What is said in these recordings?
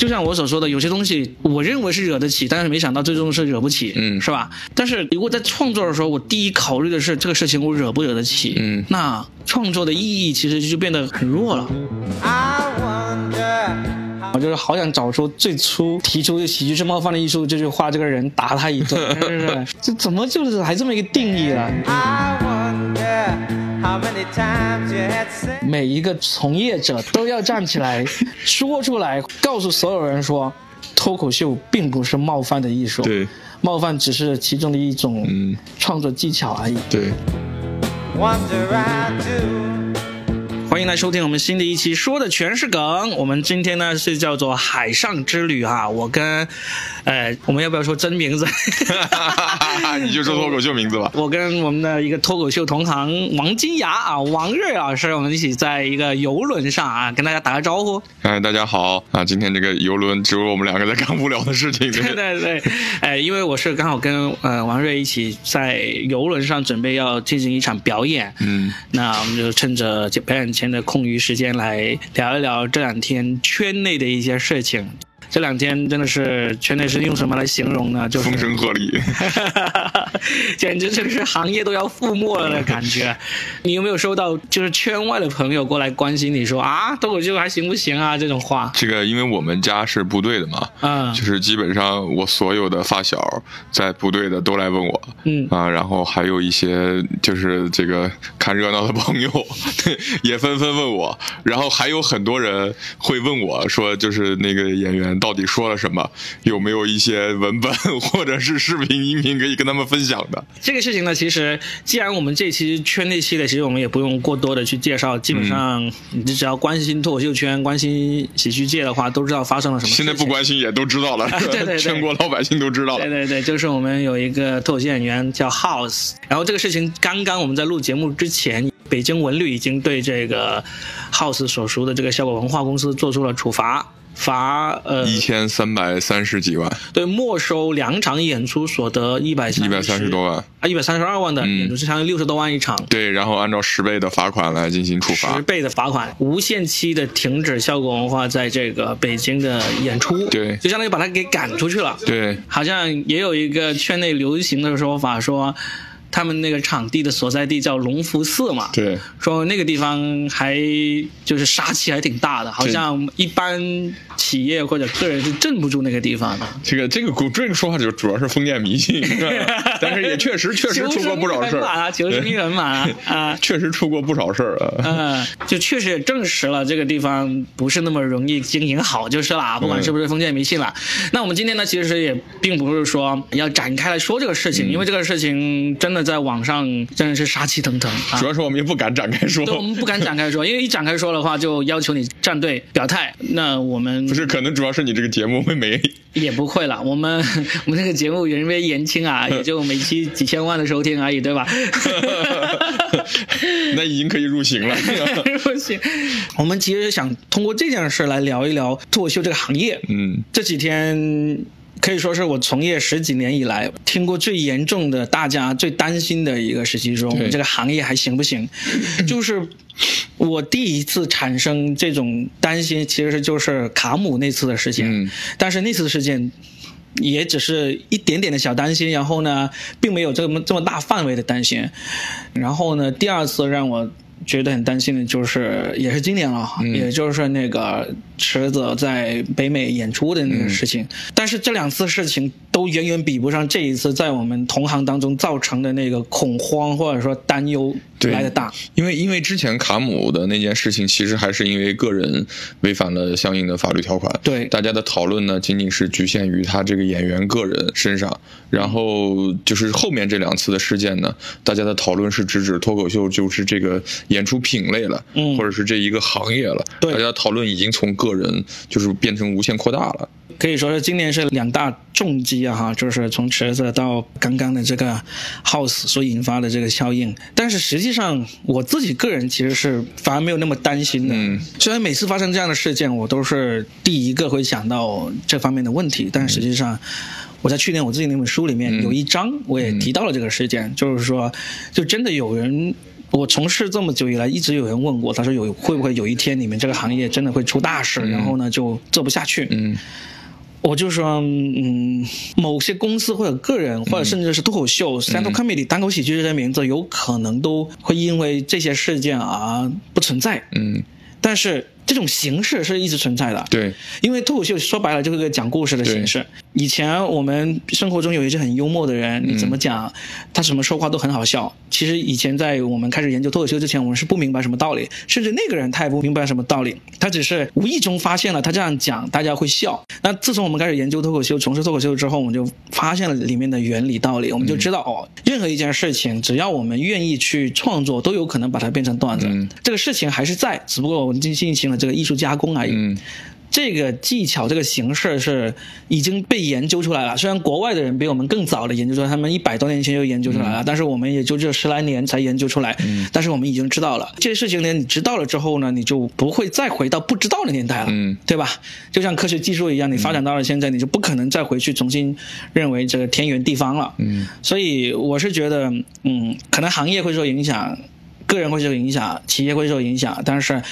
就像我所说的，有些东西我认为是惹得起，但是没想到最终是惹不起，嗯是吧？但是如果在创作的时候，我第一考虑的是这个事情我惹不惹得起，嗯那创作的意义其实就变得很弱了。I wonder 我就是好想找出最初提出“喜剧是冒犯的艺术”这句话这个人，打他一顿，是不是？这怎么就是还这么一个定义了？I wonder how many times you had said 每一个从业者都要站起来 说出来，告诉所有人说，脱口秀并不是冒犯的艺术，对，冒犯只是其中的一种嗯。创作技巧而已。对欢迎来收听我们新的一期，说的全是梗。我们今天呢是叫做海上之旅哈，我跟，呃，我们要不要说真名字？你就说脱口秀名字吧。我跟我们的一个脱口秀同行王金牙啊，王瑞老师，我们一起在一个游轮上啊，跟大家打个招呼。哎，大家好啊！今天这个游轮只有我们两个在干无聊的事情。对对对，哎，因为我是刚好跟呃王瑞一起在游轮上准备要进行一场表演，嗯，那我们就趁着表演前的空余时间来聊一聊这两天圈内的一些事情。这两天真的是圈内是用什么来形容呢？就是风声鹤唳。简直就是行业都要覆没了的感觉。你有没有收到就是圈外的朋友过来关心你说啊，脱口秀还行不行啊这种话？这个，因为我们家是部队的嘛，嗯就是基本上我所有的发小在部队的都来问我，嗯啊，然后还有一些就是这个看热闹的朋友 也纷纷问我，然后还有很多人会问我说，就是那个演员到底说了什么，有没有一些文本或者是视频、音频可以跟他们分享的？这个事情呢，其实既然我们这期圈内系列，其实我们也不用过多的去介绍，基本上你只要关心脱口秀圈、关心喜剧界的话，都知道发生了什么。现在不关心也都知道了，对对对全国老百姓都知道了对。对对，就是我们有一个脱口秀演员叫 House，然后这个事情刚刚我们在录节目之前，北京文旅已经对这个 House 所属的这个效果文化公司做出了处罚，罚呃一千三百三十几万，对没收两场演出所得一百一百三十多万。啊一百三十二万的嗯演出，是相当于六十多万一场。对，然后按照十倍的罚款来进行处罚十罚。倍的罚款，无限期的停止效果文化在这个北京的演出，对就相当于把他给赶出去了。对，好像也有一个圈内流行的说法，说他们那个场地的所在地叫龙福寺嘛，对，说那个地方还就是杀气还挺大的，好像一般企业或者个人是镇不住那个地方的。这个这个这个说法就主要是封建迷信，但是也确实 确实出过不少事儿，啊，求生欲很满啊啊。确实出过不少事儿啊。嗯，就确实也证实了这个地方不是那么容易经营好，就是啦，不管是不是封建迷信了。那我们今天呢，其实也并不是说要展开来说这个事情，因为这个事情真的在网上真的是杀气腾腾啊主。要是我们也不敢展开说，对，我们不敢展开说，因为一展开说的话，就要求你站队表态。那我们不是，可能主要是你这个节目会没。也不会了，我们 我们这个节目人微言轻啊，也就每期几千万的收听而已，对吧？那已经可以入刑了。入刑，我们其实想通过这件事来聊一聊脱口秀这个行业。嗯，这几天可以说是我从业十几年以来听过最严重的、大家最担心的一个时期中，对这个行业还行不行？就是我第一次产生这种担心，其实就是卡姆那次的事情。嗯但是那次事件。也只是一点点的小担心，然后呢，并没有这么这么大范围的担心。然后呢，第二次让我觉得很担心的就是，也是今年了，嗯也就是那个池子在北美演出的那个事情。但是这两次事情都远远比不上这一次在我们同行当中造成的那个恐慌或者说担忧对来的大。因为因为之前卡姆的那件事情，其实还是因为个人违反了相应的法律条款。对大家的讨论呢，仅仅是局限于他这个演员个人身上。然后就是后面这两次的事件呢，大家的讨论是直指脱口秀就是这个演出品类了，嗯或者是这一个行业了。对大家讨论已经从个人就是变成无限扩大了。可以说是今年是两大重击啊，哈，就是从池子到刚刚的这个 House 所引发的这个效应。但是实际上，我自己个人其实是反而没有那么担心的。嗯虽然每次发生这样的事件，我都是第一个会想到这方面的问题，但实际上。我在去年我自己那本书里面嗯有一章，我也提到了这个事件，就是说，就真的有人我从事这么久以来，一直有人问过，他说有会不会有一天你们这个行业真的会出大事，然后呢就做不下去？嗯我就说，嗯，某些公司或者个人，或者甚至是脱口秀、stand up comedy、单口喜剧这些名字，有可能都会因为这些事件而不存在。嗯，但是这种形式是一直存在的。对，因为脱口秀说白了就是个讲故事的形式。以前我们生活中有一些很幽默的人，你怎么讲，他什么说话都很好笑。其实以前在我们开始研究脱口秀之前，我们是不明白什么道理，甚至那个人他也不明白什么道理，他只是无意中发现了他这样讲大家会笑。那自从我们开始研究脱口秀、从事脱口秀之后，我们就发现了里面的原理道理，我们就知道、哦，任何一件事情，只要我们愿意去创作，都有可能把它变成段子。这个事情还是在，只不过我们进进行了这个艺术加工而已。嗯这个技巧、这个形式是已经被研究出来了。虽然国外的人比我们更早的研究出来，他们一百多年前就研究出来了，但是我们也就这十来年才研究出来。但是我们已经知道了这些事情呢，你知道了之后呢，你就不会再回到不知道的年代了，嗯对吧？就像科学技术一样，你发展到了现在，你就不可能再回去重新认为这个天圆地方了。嗯，所以我是觉得，嗯，可能行业会受影响，个人会受影响，企业会受影响，但是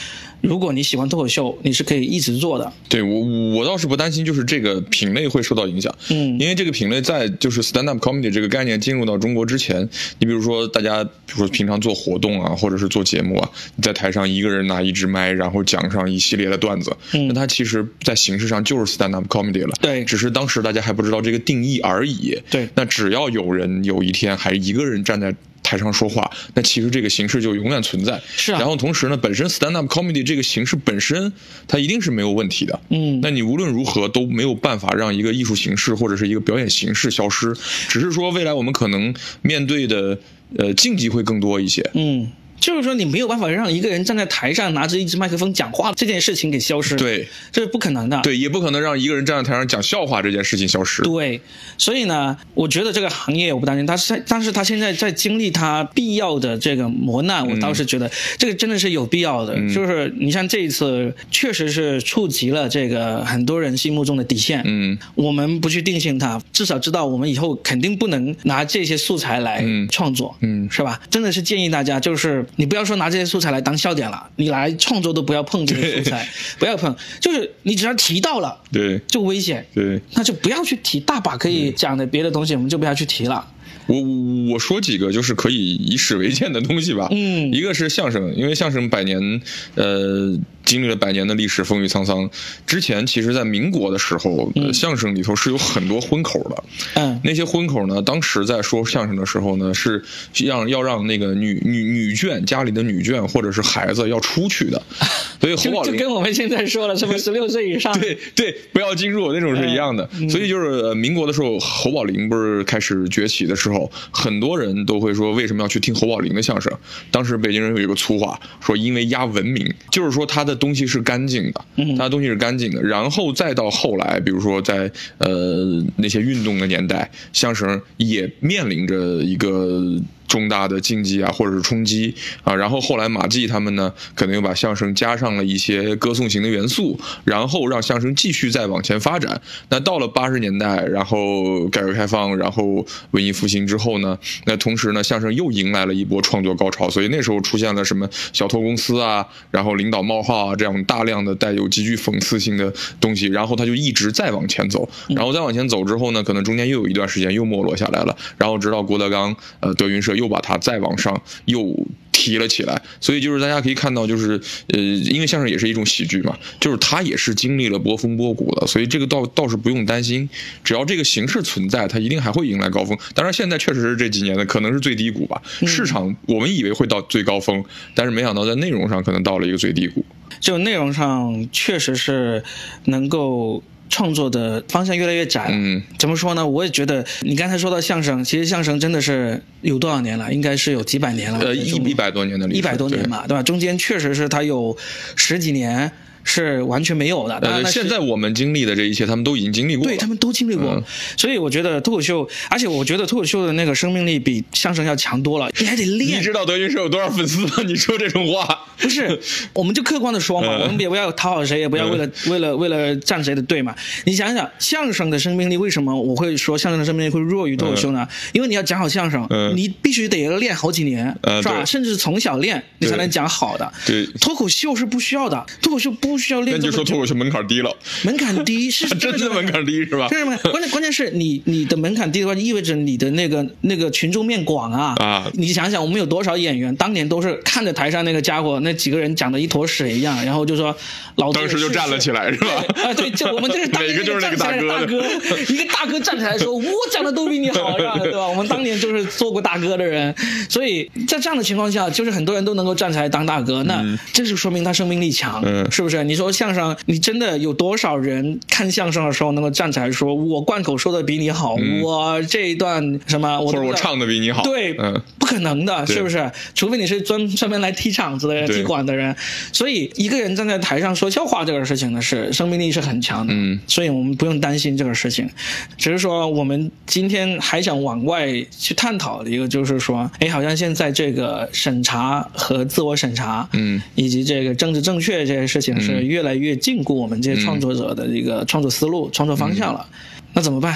如果你喜欢脱口秀，你是可以一直做的。对我我倒是不担心，就是这个品类会受到影响，嗯因为这个品类在就是 stand up comedy 这个概念进入到中国之前，你比如说大家比如说平常做活动啊，或者是做节目啊，你在台上一个人拿一支麦，然后讲上一系列的段子，嗯那它其实在形式上就是 stand up comedy 了，对只是当时大家还不知道这个定义而已，对那只要有人有一天还一个人站在台上说话，那其实这个形式就永远存在。是啊然后同时呢，本身 stand up comedy 这个形式本身它一定是没有问题的。嗯那你无论如何都没有办法让一个艺术形式或者是一个表演形式消失，只是说未来我们可能面对的呃竞技会更多一些。嗯，就是说你没有办法让一个人站在台上拿着一支麦克风讲话这件事情给消失，，对这是不可能的。对，也不可能让一个人站在台上讲笑话这件事情消失。对，所以呢，我觉得这个行业我不担心，他是，但是他现在在经历他必要的这个磨难，我倒是觉得这个真的是有必要的。就是你像这一次，确实是触及了这个很多人心目中的底线。嗯，我们不去定性它，至少知道我们以后肯定不能拿这些素材来嗯创作，嗯是吧？真的是建议大家，就是你不要说拿这些素材来当笑点了，你来创作都不要碰这些素材，不要碰，就是你只要提到了对就危险。对，那就不要去提大把可以讲的别的东西，我们就不要去提了。我我我说几个就是可以以史为鉴的东西吧。嗯一个是相声，因为相声百年，呃，经历了百年的历史，风雨沧桑。之前其实，在民国的时候，呃相声里头是有很多荤口的。嗯那些荤口呢，当时在说相声的时候呢，是让要让那个女女女眷家里的女眷或者是孩子要出去的，所以侯宝林就就跟我们现在说了，什么 十六岁以上，对对，不要进入那种是一样的。嗯所以就是、呃民国的时候，侯宝林不是开始崛起的时候，很多人都会说为什么要去听侯宝林的相声？当时北京人有一个粗话，说因为压文明，就是说他的东西是干净的，嗯他的东西是干净的。然后再到后来，比如说在呃那些运动的年代，相声也面临着一个。重大的竞技啊，或者是冲击啊，然后后来马季他们呢，可能又把相声加上了一些歌颂型的元素，然后让相声继续再往前发展。那到了八十年代，然后改革开放，然后文艺复兴之后呢，那同时呢，相声又迎来了一波创作高潮，所以那时候出现了什么小偷公司啊，然后领导冒号啊这样大量的带有极具讽刺性的东西，然后他就一直在往前走，然后再往前走之后呢，可能中间又有一段时间又没落下来了，然后直到郭德纲呃德云社又把它再往上又提了起来，所以就是大家可以看到，就是呃，因为相声也是一种喜剧嘛，就是它也是经历了波峰波谷的，所以这个倒倒是不用担心，只要这个形式存在，它一定还会迎来高峰。当然，现在确实是这几年的可能是最低谷吧，市场我们以为会到最高峰，但是没想到在内容上可能到了一个最低谷。就内容上确实是能够创作的方向越来越窄了。嗯，怎么说呢？我也觉得你刚才说到相声，其实相声真的是有多少年了？应该是有几百年了。呃，一一百多年的历史，一百多年嘛，对吧？中间确实是它有十几年。是完全没有的。当然呃，那是现在我们经历的这一切，他们都已经经历过了。对他们都经历过，嗯所以我觉得脱口秀，而且我觉得脱口秀的那个生命力比相声要强多了，你还得练你。知道德云社有多少粉丝吗？你说这种话，不是，我们就客观的说嘛，嗯我们也不要讨好谁，也不要为了、为了为了站谁的队嘛。你想想，相声的生命力为什么我会说相声的生命力会弱于脱口秀呢？因为你要讲好相声，嗯你必须得练好几年，是吧？甚至从小练，你才能讲好的。对脱口秀是不需要的，脱口秀不需要那练那。你就说脱口秀门槛低了，门槛低 是真的门槛低是吧？为什么？关键关键是你你的门槛低的话，就意味着你的那个那个群众面广啊啊你想想，我们有多少演员当年都是看着台上那个家伙那几个人讲的一坨屎一样，然后就说老当时就站了起来是吧？啊，对，就我们就是 当个就是那个站起来大大哥一个大哥站起来说：“我讲的都比你好，是吧？对吧？”我们当年就是做过大哥的人，所以在这样的情况下，就是很多人都能够站起来当大哥，那这就说明他生命力强，嗯是不是？你说相声，你真的有多少人看相声的时候能够站起来说：“我贯口说的比你好，我这一段什么，我或者我唱的比你好，对，嗯，不可能的，是不是？除非你是专专门来踢场子的人、踢馆的人。所以一个人站在台上说笑话这个事情呢，是生命力是很强的。嗯，所以我们不用担心这个事情，只是说我们今天还想往外去探讨的一个，就是说，哎，好像现在这个审查和自我审查，嗯，以及这个政治正确这些事情是嗯越来越禁锢我们这些创作者的一个创作思路、创作方向了。那怎么办？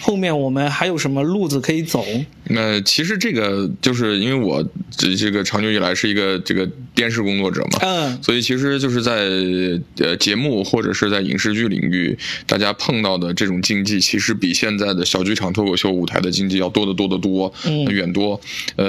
后面我们还有什么路子可以走？那其实这个就是因为我这这个长久以来是一个这个电视工作者嘛，嗯所以其实就是在呃节目或者是在影视剧领域，大家碰到的这种竞技，其实比现在的小剧场脱口秀舞台的竞技要多得多得多，嗯远多。呃，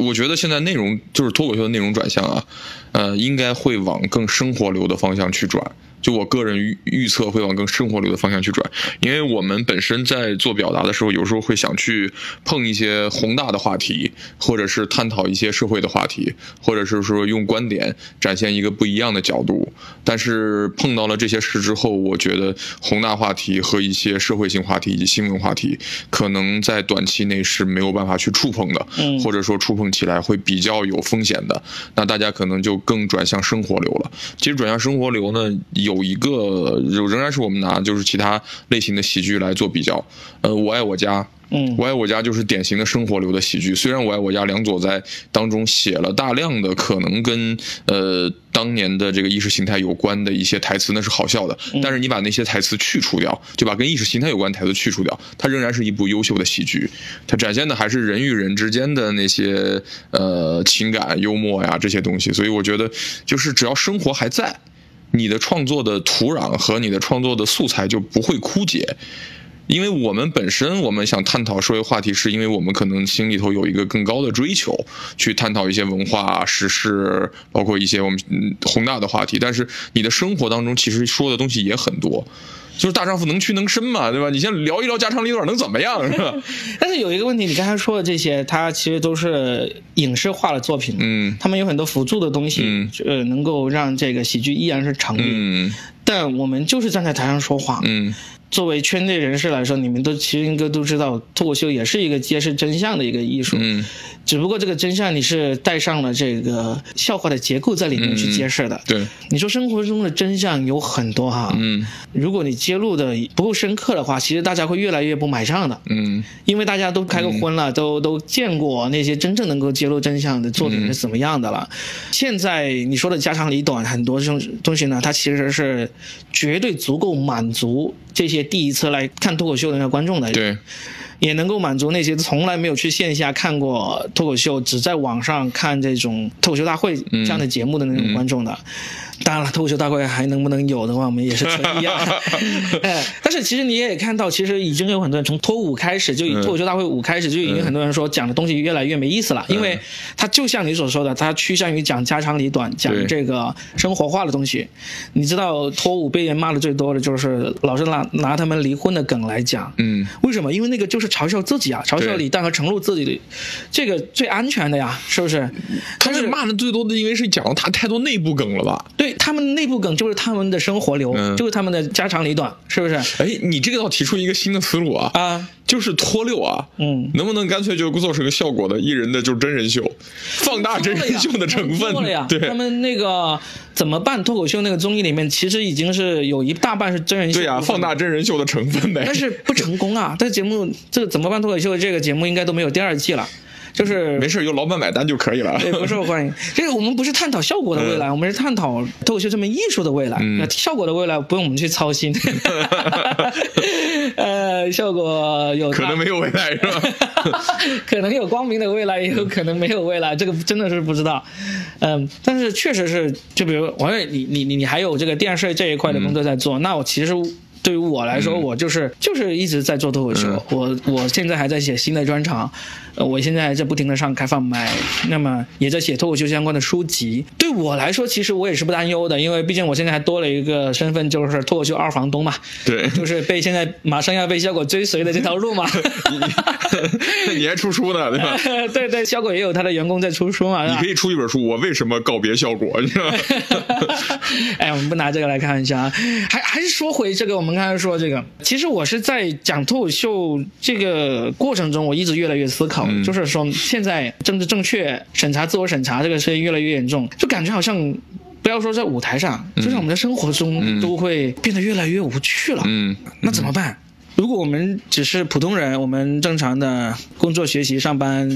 我觉得现在内容就是脱口秀的内容转向啊，呃，应该会往更生活流的方向去转。就我个人预预测会往更生活流的方向去转，因为我们本身在做表达的时候，有时候会想去碰一些宏大的话题，或者是探讨一些社会的话题，或者是说用观点展现一个不一样的角度。但是碰到了这些事之后，我觉得宏大话题和一些社会性话题以及新闻话题，可能在短期内是没有办法去触碰的，嗯或者说触碰起来会比较有风险的。那大家可能就更转向生活流了。其实转向生活流呢，有一个仍然是我们拿就是其他类型的喜剧来做比较。呃，我爱我家。嗯我爱我家就是典型的生活流的喜剧。虽然我爱我家梁左在当中写了大量的可能跟呃当年的这个意识形态有关的一些台词，那是好笑的。但是你把那些台词去除掉，就把跟意识形态有关的台词去除掉，它仍然是一部优秀的喜剧。它展现的还是人与人之间的那些呃情感、幽默呀这些东西。所以我觉得，就是只要生活还在，你的创作的土壤和你的创作的素材就不会枯竭。因为我们本身我们想探讨社会话题，是因为我们可能心里头有一个更高的追求，去探讨一些文化、时事，包括一些我们宏大的话题。但是你的生活当中其实说的东西也很多，就是大丈夫能屈能伸嘛，对吧？你先聊一聊家长里短能怎么样，是吧？但是有一个问题，你刚才说的这些，它其实都是影视化的作品，嗯他们有很多辅助的东西，嗯呃，能够让这个喜剧依然是成立。嗯但我们就是站在台上说话，嗯作为圈内人士来说，你们都其实应该都知道，脱口秀也是一个揭示真相的一个艺术。嗯，只不过这个真相你是带上了这个笑话的结构在里面去揭示的。对，你说生活中的真相有很多哈，嗯如果你揭露的不够深刻的话，其实大家会越来越不买账的。嗯因为大家都开过荤了，都都见过那些真正能够揭露真相的作品是怎么样的了。现在你说的家长里短，很多这种东西呢，它其实是绝对足够满足这些第一次来看脱口秀的那个观众的，对，也能够满足那些从来没有去线下看过脱口秀，只在网上看这种脱口秀大会这样的节目的那种观众的。当然了，脱口秀大会还能不能有的话，我们也是存疑啊。哎，但是其实你也看到，其实已经有很多人从脱五开始，就以脱口秀大会五开始，就已经很多人说讲的东西越来越没意思了，因为它就像你所说的，它趋向于讲家长里短，讲这个生活化的东西。你知道脱五被人骂的最多的就是老是拿拿他们离婚的梗来讲，嗯为什么？因为那个就是嘲笑自己啊，嘲笑李诞和程璐自己的，这个最安全的呀，是不是？他但是骂的最多的，因为是讲了他太多内部梗了吧？对他们内部梗就是他们的生活流，嗯就是他们的家长里短，是不是？哎，你这个倒提出一个新的思路啊！啊，就是脱六啊，嗯能不能干脆就做成个效果的艺人的就是真人秀，放大真人秀的成分做了呀，，对，他们那个怎么办脱口秀那个综艺里面，其实已经是有一大半是真人秀，对呀、放大。真人秀的成分呗。但是不成功啊！这节目，这个怎么办脱口秀这个节目应该都没有第二季了，就是没事，由老板买单就可以了。对，不受欢迎。这个我们不是探讨效果的未来，我们是探讨脱口秀这门艺术的未来。嗯那效果的未来不用我们去操心。呃，效果有可能没有未来是吧？可能有光明的未来，也有可能没有未来，这个真的是不知道。嗯，但是确实是，就比如王悦，你你你你还有这个电视这一块的工作在做，那我其实。对于我来说，我就是就是一直在做脱口秀，我我现在还在写新的专场，呃，我现在还在不停的上开放麦，那么也在写脱口秀相关的书籍。对我来说，其实我也是不担忧的，因为毕竟我现在还多了一个身份，就是脱口秀二房东嘛，对 就是被现在马上要被效果追随的这条路嘛。你你还出书呢，对吧？对对，效果也有他的员工在出书嘛，你可以出一本书，我为什么告别效果？你知道吗？哎，我们不拿这个来开玩笑啊，还还是说回这个，我们刚才说这个，其实我是在讲脱口秀这个过程中，我一直越来越思考，就是说现在政治正确、审查、自我审查这个事情越来越严重，就感觉好像。不要说在舞台上，就像我们的生活中都会变得越来越无趣了。嗯，那怎么办？如果我们只是普通人，我们正常的工作、学习、上班，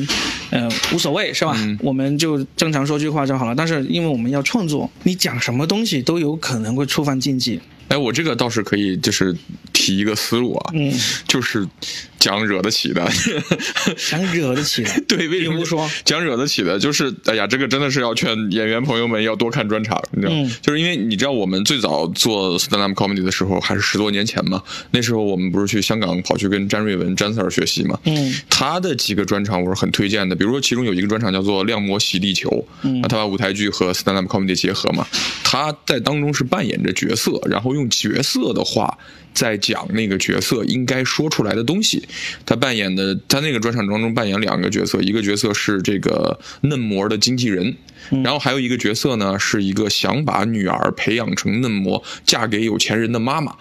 呃，无所谓是吧？我们就正常说句话就好了。但是因为我们要创作，你讲什么东西都有可能会触犯禁忌。哎，我这个倒是可以，就是提一个思路啊，嗯，就是讲惹得起的，讲惹得起的。对，为什么说讲惹得起的？就是哎呀，这个真的是要劝演员朋友们要多看专场，你知道吗？嗯就是因为你知道我们最早做 stand up comedy 的时候，还是十多年前嘛，那时候我们不是去香港跑去跟詹瑞文詹 Sir 学习嘛，嗯他的几个专场我是很推荐的，比如说其中有一个专场叫做《亮魔洗地球》，嗯那他把舞台剧和 stand up comedy 结合嘛，他在当中是扮演着角色，然后用角色的话在讲那个角色应该说出来的东西。他扮演的，他那个专场当中扮演两个角色，一个角色是这个嫩模的经纪人，然后还有一个角色呢是一个想把女儿培养成嫩模，嫁给有钱人的妈妈。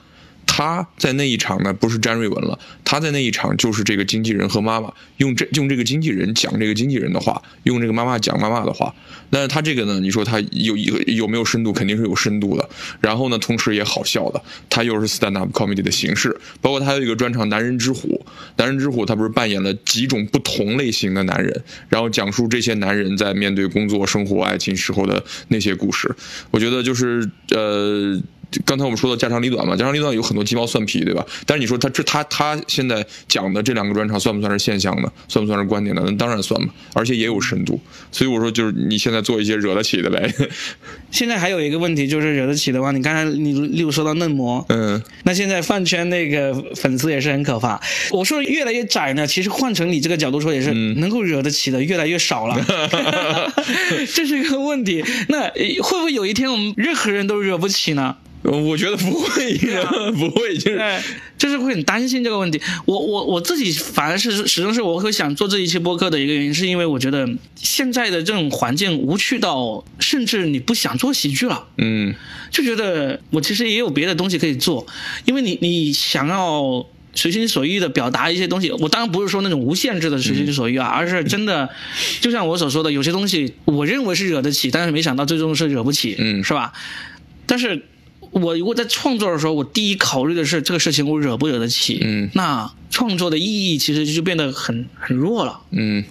他在那一场呢，不是詹瑞文了，他在那一场就是这个经纪人和妈妈用这用这个经纪人讲这个经纪人的话，用这个妈妈讲妈妈的话。但是他这个呢，你说他有有有没有深度？肯定是有深度的。然后呢，同时也好笑的，他又是 stand up comedy 的形式。包括他有一个专场《男人之虎》，《男人之虎》他不是扮演了几种不同类型的男人，然后讲述这些男人在面对工作、生活、爱情时候的那些故事。我觉得就是呃。刚才我们说的家长里短嘛，家长里短有很多鸡毛蒜皮，对吧？但是你说他这他他现在讲的这两个专场算不算是现象呢？算不算是观点呢？那当然算嘛，而且也有深度。所以我说就是你现在做一些惹得起的呗。现在还有一个问题就是惹得起的话，你刚才你例如说到嫩模，嗯，那现在饭圈那个粉丝也是很可怕。我说越来越窄呢，其实换成你这个角度说，也是能够惹得起的越来越少了，这是一个问题。那呃会不会有一天我们任何人都惹不起呢？我觉得不会，不会，就是，就是会很担心这个问题。我我我自己反而是始终是我会想做这一期播客的一个原因，是因为我觉得现在的这种环境无趣到，甚至你不想做喜剧了。嗯就觉得我其实也有别的东西可以做，因为你你想要随心所欲的表达一些东西，我当然不是说那种无限制的随心所欲啊，而是真的，就像我所说的，有些东西我认为是惹得起，但是没想到最终是惹不起，嗯是吧？但是我如果在创作的时候，我第一考虑的是这个事情我惹不惹得起，嗯。那创作的意义其实就变得很很弱了，嗯，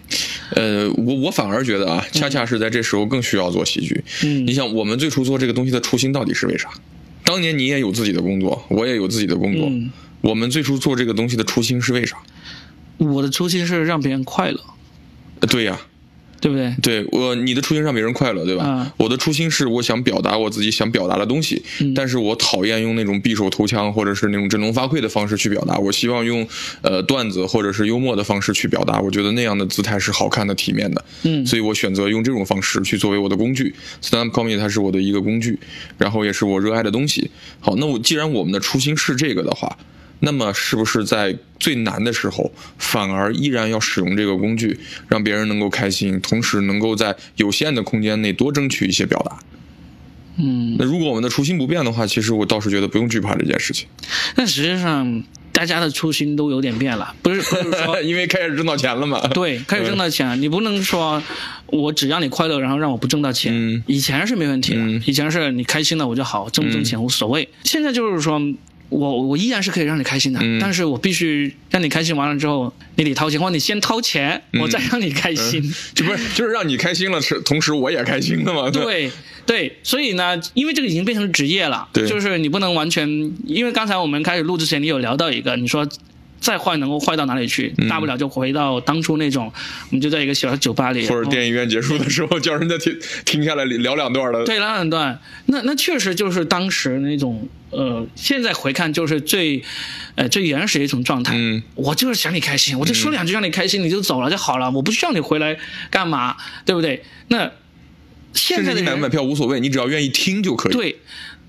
呃，我我反而觉得啊，恰恰是在这时候更需要做喜剧。嗯。你想，我们最初做这个东西的初心到底是为啥？当年你也有自己的工作，我也有自己的工作，嗯。我们最初做这个东西的初心是为啥？我的初心是让别人快乐，呃对呀、对不对？对我，你的初心让别人快乐，对吧？嗯我的初心是我想表达我自己想表达的东西，但是我讨厌用那种匕首投枪或者是那种振聋发聩的方式去表达。我希望用呃段子或者是幽默的方式去表达。我觉得那样的姿态是好看的、体面的。嗯所以我选择用这种方式去作为我的工具。stand up comedy 它是我的一个工具，然后也是我热爱的东西。好，那我既然我们的初心是这个的话。那么，是不是在最难的时候，反而依然要使用这个工具，让别人能够开心，同时能够在有限的空间内多争取一些表达？嗯。那如果我们的初心不变的话，其实我倒是觉得不用惧怕这件事情。但实际上，大家的初心都有点变了，不是不是说 因为开始挣到钱了嘛。对，开始挣到钱，你不能说我只让你快乐，然后让我不挣到钱。嗯以前是没问题的，嗯以前是你开心了我就好，挣不挣钱无所谓。现在就是说。我我依然是可以让你开心的，嗯但是我必须让你开心完了之后，你得掏钱，或者你先掏钱，我再让你开心。这不是就是让你开心了，是同时我也开心的嘛？对对，所以呢，因为这个已经变成职业了，就是你不能完全，因为刚才我们开始录之前，你有聊到一个，你说再坏能够坏到哪里去？大不了就回到当初那种，我们就在一个小酒吧里，或者电影院结束的时候叫人家停停下来聊两段的。对聊两段，那那确实就是当时那种呃，现在回看就是最呃最原始的一种状态。嗯，我就是想你开心，我就说两句让你开心，你就走了就好了，我不需要你回来干嘛，对不对？那现在你买不买票无所谓，你只要愿意听就可以。对，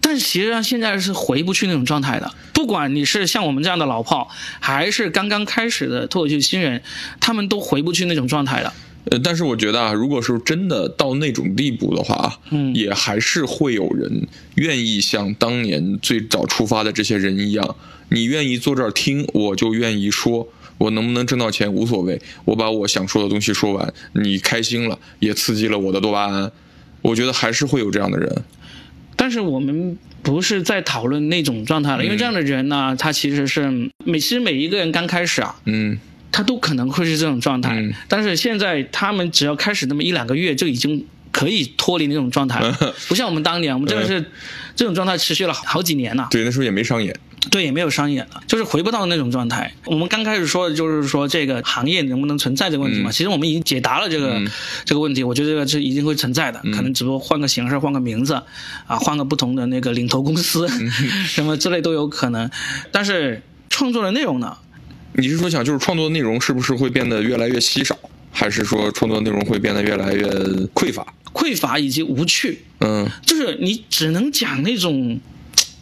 但实际上现在是回不去那种状态的。不管你是像我们这样的老炮，还是刚刚开始的脱口秀新人，他们都回不去那种状态的。呃，但是我觉得啊，如果说真的到那种地步的话，嗯也还是会有人愿意像当年最早出发的这些人一样，你愿意坐这儿听，我就愿意说。我能不能挣到钱无所谓，我把我想说的东西说完，你开心了，也刺激了我的多巴胺。我觉得还是会有这样的人。但是我们不是在讨论那种状态了，因为这样的人呢，他其实是每其实每一个人刚开始啊，嗯。他都可能会是这种状态，嗯。但是现在他们只要开始那么一两个月，就已经可以脱离那种状态，不像我们当年，我们真的是这种状态持续了好好几年呐、对，那时候也没商演。对，也没有商演了，就是回不到那种状态。我们刚开始说的就是说这个行业能不能存在这个问题嘛，嗯其实我们已经解答了这个、嗯这个问题。我觉得这个是一定会存在的，可能只不过换个形式、换个名字，啊，换个不同的那个领头公司，嗯 什么之类都有可能。但是创作的内容呢？你是说想就是创作的内容是不是会变得越来越稀少，还是说创作内容会变得越来越匮乏？匮乏以及无趣，嗯就是你只能讲那种。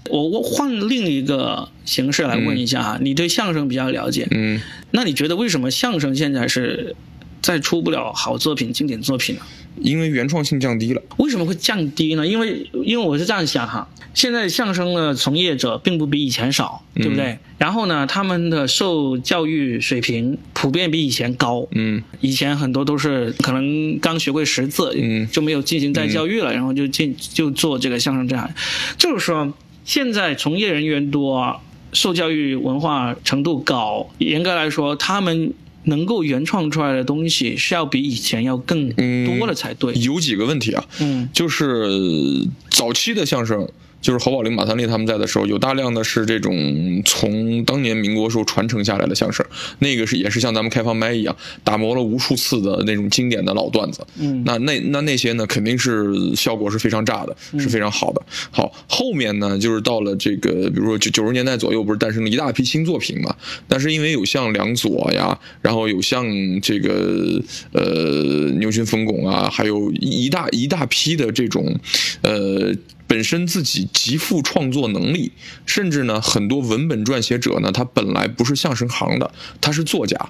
我我换另一个形式来问一下啊，你对相声比较了解，嗯，那你觉得为什么相声现在是再出不了好作品、经典作品呢？因为原创性降低了。为什么会降低呢？因为因为我是这样想哈，现在相声的从业者并不比以前少，对不对？然后呢，他们的受教育水平普遍比以前高。嗯以前很多都是可能刚学会识字，嗯就没有进行再教育了，然后就进就做这个相声这行。就是说，现在从业人员多，受教育文化程度高，严格来说，他们能够原创出来的东西是要比以前要更多了才对。有几个问题啊，嗯就是早期的相声，就是侯宝林、马三立他们在的时候，有大量的是这种从当年民国时候传承下来的相声，那个是也是像咱们开放麦一样，打磨了无数次的那种经典的老段子。嗯那那那那些呢，肯定是效果是非常炸的，是非常好的。好，后面呢，就是到了这个，比如说九九十年代左右，不是诞生了一大批新作品嘛？但是因为有像梁左呀，然后有像这个呃牛群冯巩啊，还有一大一大批的这种呃。本身自己极富创作能力，甚至呢，很多文本撰写者呢，他本来不是相声行的，他是作家，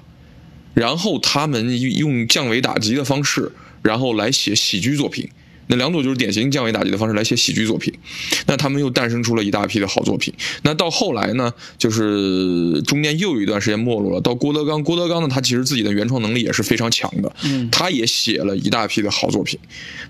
然后他们用降维打击的方式，然后来写喜剧作品。那两组就是典型降维打击的方式来写喜剧作品，那他们又诞生出了一大批的好作品。那到后来呢，就是中间又有一段时间没落了。到郭德纲，郭德纲呢，他其实自己的原创能力也是非常强的，嗯他也写了一大批的好作品。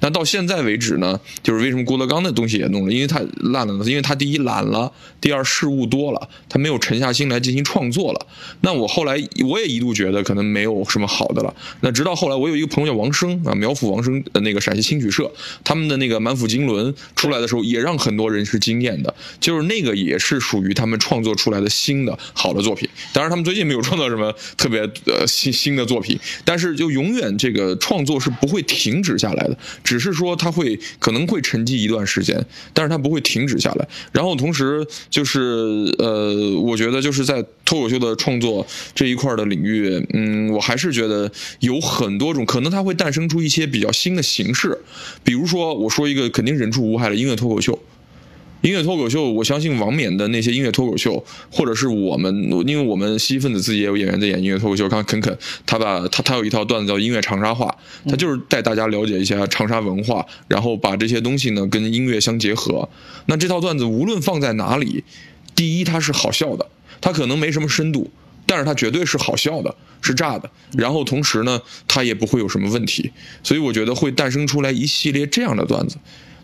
那到现在为止呢，就是为什么郭德纲的东西也弄了，因为他烂了呢？因为他第一懒了，第二事务多了，他没有沉下心来进行创作了。那我后来我也一度觉得可能没有什么好的了。那直到后来，我有一个朋友叫王生啊，苗阜王生的那个陕西新曲社，他们的那个满腹经纶出来的时候，也让很多人是惊艳的。就是那个也是属于他们创作出来的新的好的作品。当然，他们最近没有创造什么特别呃新新的作品，但是就永远这个创作是不会停止下来的，只是说它会可能会沉寂一段时间，但是它不会停止下来。然后同时就是呃，我觉得就是在脱口秀的创作这一块的领域，嗯，我还是觉得有很多种可能，它会诞生出一些比较新的形式，比比如说我说一个肯定人畜无害的音乐脱口秀。音乐脱口秀，我相信王冕的那些音乐脱口秀，或者是我们，因为我们嬉皮分子自己也有演员在演音乐脱口秀，看肯肯，他把他他有一套段子叫音乐长沙话，他就是带大家了解一下长沙文化，然后把这些东西呢跟音乐相结合。那这套段子无论放在哪里，第一它是好笑的，它可能没什么深度，但是它绝对是好笑的，是炸的。然后同时呢，它也不会有什么问题，所以我觉得会诞生出来一系列这样的段子。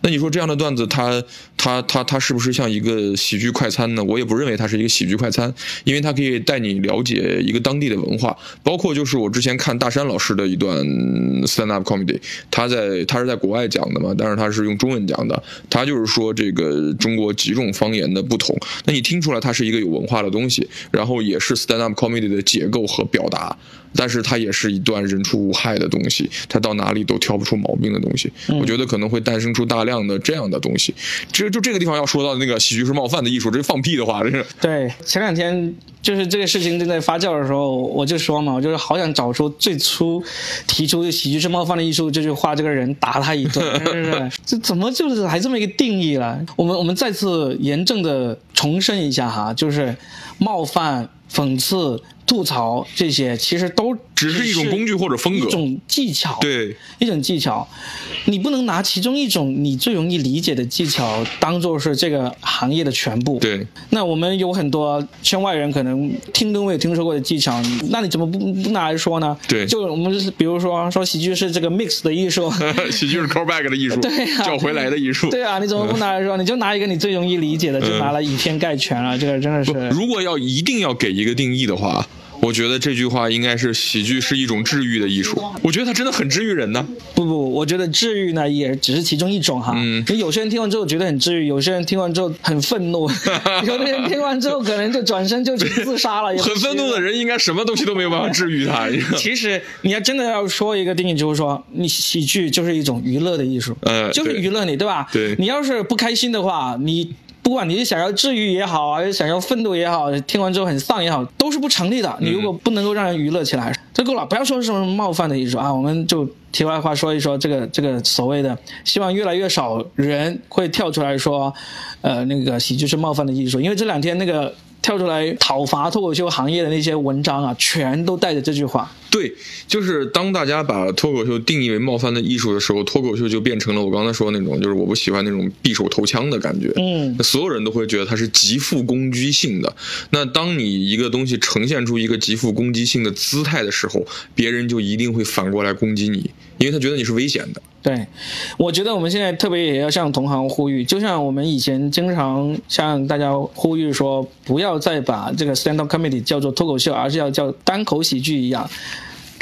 那你说这样的段子，它它它它是不是像一个喜剧快餐呢？我也不认为它是一个喜剧快餐，因为它可以带你了解一个当地的文化，包括就是我之前看大山老师的一段 stand up comedy，他在他是在国外讲的嘛，但是他是用中文讲的，他就是说这个中国几种方言的不同，那你听出来它是一个有文化的东西，然后也是 stand up comedy 的结构和表达。但是它也是一段人畜无害的东西，它到哪里都挑不出毛病的东西。我觉得可能会诞生出大量的这样的东西。这就这个地方要说到那个喜剧是冒犯的艺术，这是放屁的话，这是。对，前两天就是这个事情正在发酵的时候，我就说嘛，我就是好想找出最初提出“喜剧是冒犯的艺术”这句话这个人，打他一顿，是不是？这怎么就是还这么一个定义了？我们我们再次严正的重申一下哈，就是冒犯、讽刺。吐槽这些其实都只是一种工具或者风格，一种技巧，对，一种技巧。你不能拿其中一种你最容易理解的技巧当做是这个行业的全部。对，那我们有很多圈外人可能听都没有听说过的技巧，那你怎么不不拿来说呢？对，就我们比如说说喜剧是这个 mix 的艺术，喜剧是 callback 的艺术，对啊，叫回来的艺术。对啊，你怎么不拿来说？你就拿一个你最容易理解的，就拿来以偏概全了。这个真的是，如果要一定要给一个定义的话。我觉得这句话应该是喜剧是一种治愈的艺术。我觉得它真的很治愈人呢。不不，我觉得治愈呢也只是其中一种哈。嗯。有些人听完之后觉得很治愈，有些人听完之后很愤怒，有的人听完之后可能就转身就去自杀了。很愤怒的人应该什么东西都没有办法治愈他。其实你要真的要说一个定义，就是说你喜剧就是一种娱乐的艺术，呃，就是娱乐你，对吧？对。你要是不开心的话，你。不管你是想要治愈也好，还是想要愤怒也好，听完之后很丧也好，都是不成立的。你如果不能够让人娱乐起来，这够了。不要说什么冒犯的艺术啊，我们就题外话说一说这个这个所谓的，希望越来越少人会跳出来说，呃，那个喜剧是冒犯的艺术，因为这两天那个。跳出来讨伐脱口秀行业的那些文章啊，全都带着这句话。对，就是当大家把脱口秀定义为冒犯的艺术的时候，脱口秀就变成了我刚才说的那种，就是我不喜欢那种匕首投枪的感觉。嗯，那所有人都会觉得它是极富攻击性的。那当你一个东西呈现出一个极富攻击性的姿态的时候，别人就一定会反过来攻击你，因为他觉得你是危险的。对，我觉得我们现在特别也要向同行呼吁，就像我们以前经常向大家呼吁说，不要再把这个 stand up comedy 叫做脱口秀，而是要叫单口喜剧一样。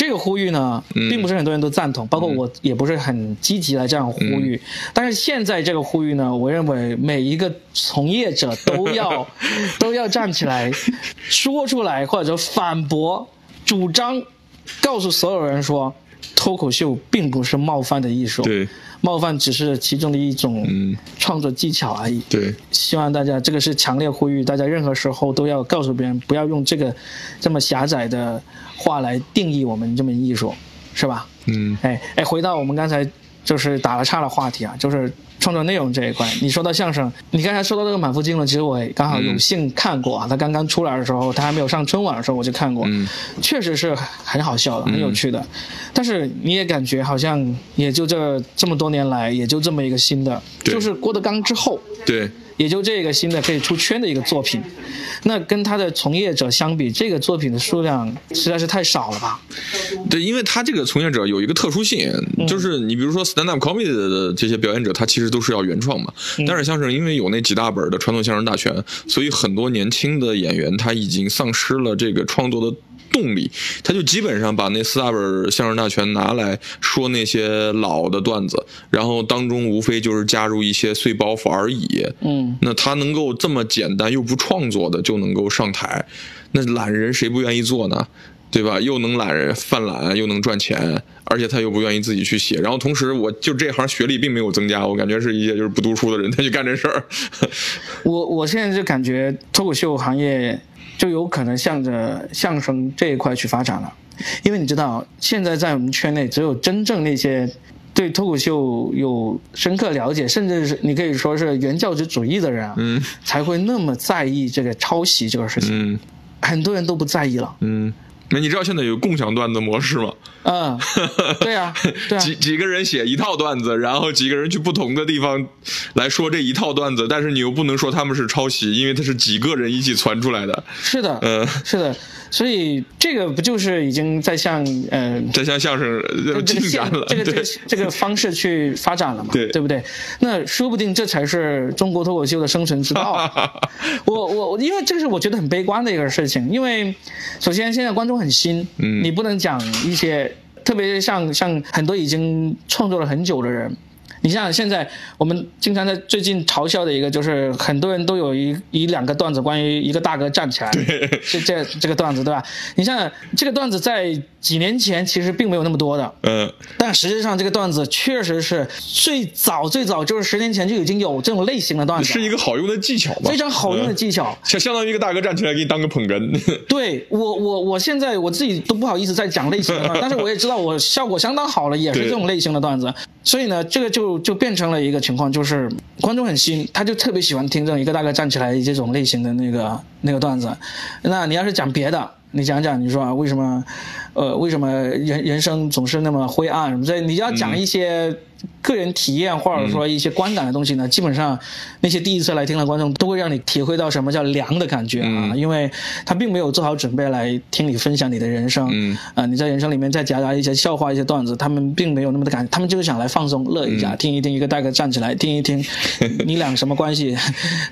这个呼吁呢，并不是很多人都赞同，包括我也不是很积极来这样呼吁。但是现在这个呼吁呢，我认为每一个从业者都要 都要站起来说出来，或者反驳、主张，告诉所有人说。脱口秀并不是冒犯的艺术，对，冒犯只是其中的一种创作技巧而已。对，希望大家这个是强烈呼吁，大家任何时候都要告诉别人，不要用这个这么狭窄的话来定义我们这门艺术，是吧？嗯，哎哎，回到我们刚才就是打了岔的话题啊，就是。创作内容这一块，你说到相声，你刚才说到这个《满腹经纶》，其实我也刚好有幸看过啊。他刚刚出来的时候，他还没有上春晚的时候，我就看过，确实是很好笑的，很有趣的。但是你也感觉好像也就这这么多年来，也就这么一个新的，就是郭德纲之后。对。也就这个新的可以出圈的一个作品，那跟他的从业者相比，这个作品的数量实在是太少了吧？对，因为他这个从业者有一个特殊性，就是你比如说 stand up comedy 的这些表演者，他其实都是要原创嘛。但是相声因为有那几大本的传统相声大全，所以很多年轻的演员他已经丧失了这个创作的。动力，他就基本上把那四大本相声大全拿来说那些老的段子，然后当中无非就是加入一些碎包袱而已。嗯，那他能够这么简单又不创作的就能够上台，那懒人谁不愿意做呢？对吧？又能懒人犯懒，又能赚钱，而且他又不愿意自己去写。然后同时，我就这行学历并没有增加，我感觉是一些就是不读书的人他去干这事儿。我我现在就感觉脱口秀行业。就有可能向着相声这一块去发展了，因为你知道，现在在我们圈内，只有真正那些对脱口秀有深刻了解，甚至是你可以说是原教旨主义的人，嗯，才会那么在意这个抄袭这个事情。嗯，很多人都不在意了。嗯，那你知道现在有共享段子模式吗？嗯，对啊，对啊，几几个人写一套段子，然后几个人去不同的地方来说这一套段子，但是你又不能说他们是抄袭，因为它是几个人一起传出来的。是的，嗯是的，所以这个不就是已经在向呃在向相声呃这个进展了，这个这个这个方式去发展了嘛，对对不对？那说不定这才是中国脱口秀的生存之道啊。我我我因为这是我觉得很悲观的一个事情，因为首先现在观众很新，嗯你不能讲一些，特别像像很多已经创作了很久的人。你像现在我们经常在最近嘲笑的一个，就是很多人都有一一两个段子关于一个大哥站起来，这这这个段子对吧？你像这个段子在几年前其实并没有那么多的，嗯，但实际上这个段子确实是最早最早就是十年前就已经有这种类型的段子，是一个好用的技巧嘛，非常好用的技巧。相相当于一个大哥站起来给你当个捧哏，对我我我现在我自己都不好意思再讲类型的段子，但是我也知道我效果相当好了，也是这种类型的段子。所以呢，这个就就变成了一个情况，就是观众很新，他就特别喜欢听这种一个大哥站起来这种类型的那个那个段子。那你要是讲别的，你讲讲你说啊，为什么呃为什么人人生总是那么灰暗什么之类，你要讲一些个人体验或者说一些观感的东西呢，基本上那些第一次来听的观众都会让你体会到什么叫凉的感觉啊，因为他并没有做好准备来听你分享你的人生，嗯。啊、你在人生里面再夹杂一些笑话、一些段子，他们并没有那么的感，他们就是想来放松、乐一下，听一听一个大哥站起来，听一听 你俩什么关系，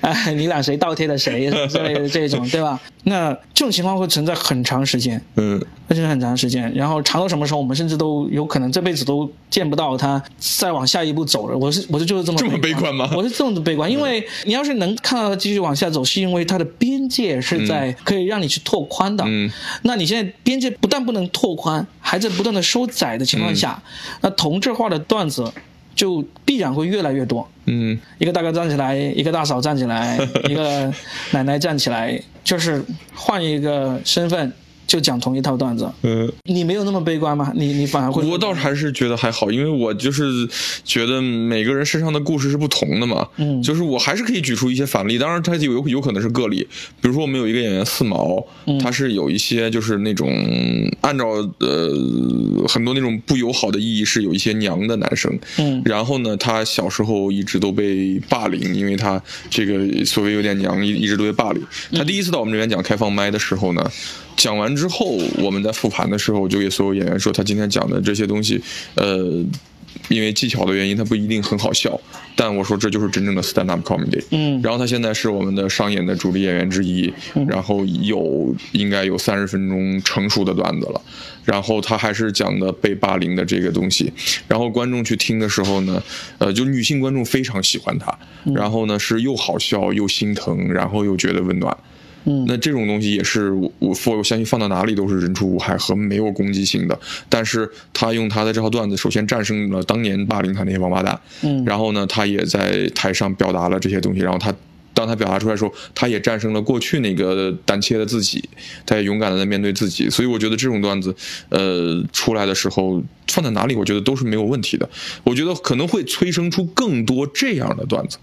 哎、你俩谁倒贴的谁？之类的这种，对吧？那这种情况会存在很长时间，嗯，而且很长时间，然后长到什么时候，我们甚至都有可能这辈子都见不到他再往下一步走了。我是我是就是这么这么悲观吗我是这么悲观，因为你要是能看到他继续往下走，是因为他的边界是在可以让你去拓宽的。嗯，那你现在边界不但不能拓宽，还在不断的收窄的情况下，那同质化的段子就必然会越来越多。嗯，一个大哥站起来，一个大嫂站起来，一个奶奶站起来，就是换一个身份就讲同一套段子。嗯。你没有那么悲观吗？你你反而会？我倒是还是觉得还好，因为我就是觉得每个人身上的故事是不同的嘛，嗯就是我还是可以举出一些反例，当然它有有可能是个例，比如说我们有一个演员四毛，嗯他是有一些就是那种按照呃很多那种不友好的意义是有一些娘的男生，嗯然后呢，他小时候一直都被霸凌，因为他这个所谓有点娘，一一直都被霸凌。他第一次到我们这边讲开放麦的时候呢，讲完之后，我们在复盘的时候，我就给所有演员说，他今天讲的这些东西，呃。因为技巧的原因，他不一定很好笑，但我说这就是真正的 stand up comedy。嗯然后他现在是我们的商演的主力演员之一，然后有应该有三十分钟成熟的段子了，然后他还是讲的被霸凌的这个东西，然后观众去听的时候呢，呃，就女性观众非常喜欢他，然后呢是又好笑又心疼，然后又觉得温暖。嗯。那这种东西也是我我我相信放到哪里都是人畜无害和没有攻击性的，但是他用他的这套段子，首先战胜了当年霸凌他那些王八蛋，嗯。然后呢，他也在台上表达了这些东西，然后他。当他表达出来的时候，他也战胜了过去那个胆怯的自己，他也勇敢的在面对自己，所以我觉得这种段子，呃，出来的时候放在哪里，我觉得都是没有问题的。我觉得可能会催生出更多这样的段子，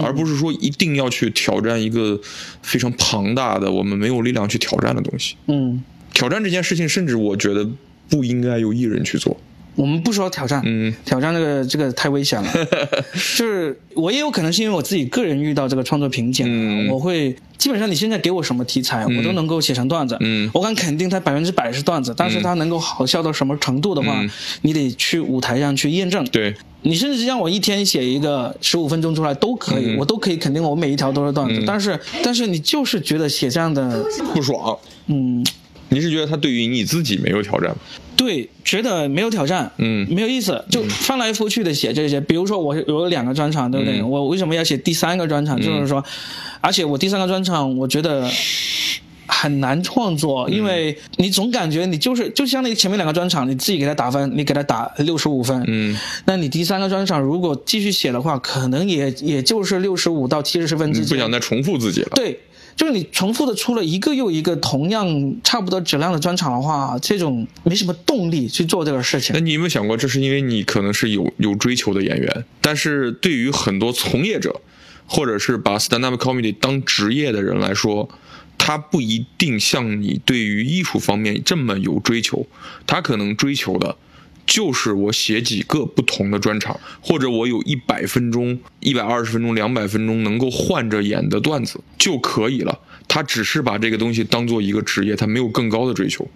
而不是说一定要去挑战一个非常庞大的我们没有力量去挑战的东西。嗯，挑战这件事情，甚至我觉得不应该由艺人去做。我们不说挑战，嗯挑战这个这个太危险了。就是我也有可能是因为我自己个人遇到这个创作瓶颈，嗯我会基本上你现在给我什么题材，我都能够写成段子。嗯我敢肯定它百分之百是段子，但是它能够好笑到什么程度的话，嗯你得去舞台上去验证。对，你甚至让我一天写一个十五分钟出来都可以，嗯我都可以肯定我每一条都是段子。但是但是你就是觉得写这样的，不爽。嗯，你是觉得他对于你自己没有挑战吗？对，觉得没有挑战，嗯没有意思，就翻来覆去的写这些。比如说我有两个专场，对不对？嗯我为什么要写第三个专场？就是说，而且我第三个专场，我觉得。很难创作，因为你总感觉你就是就相当于前面两个专场，你自己给他打分，你给他打六十五分，嗯，那你第三个专场如果继续写的话，可能也也就是六十五到七十分之间。你不想再重复自己了。对，就是你重复的出了一个又一个同样差不多质量的专场的话，这种没什么动力去做这个事情那。你有没有想过，这是因为你可能是有有追求的演员，但是对于很多从业者，或者是把 stand up comedy 当职业的人来说，他不一定像你对于艺术方面这么有追求，他可能追求的。就是我写几个不同的专场，或者我有一百分钟、一百二十分钟、两百分钟能够换着演的段子就可以了。他只是把这个东西当做一个职业，他没有更高的追求。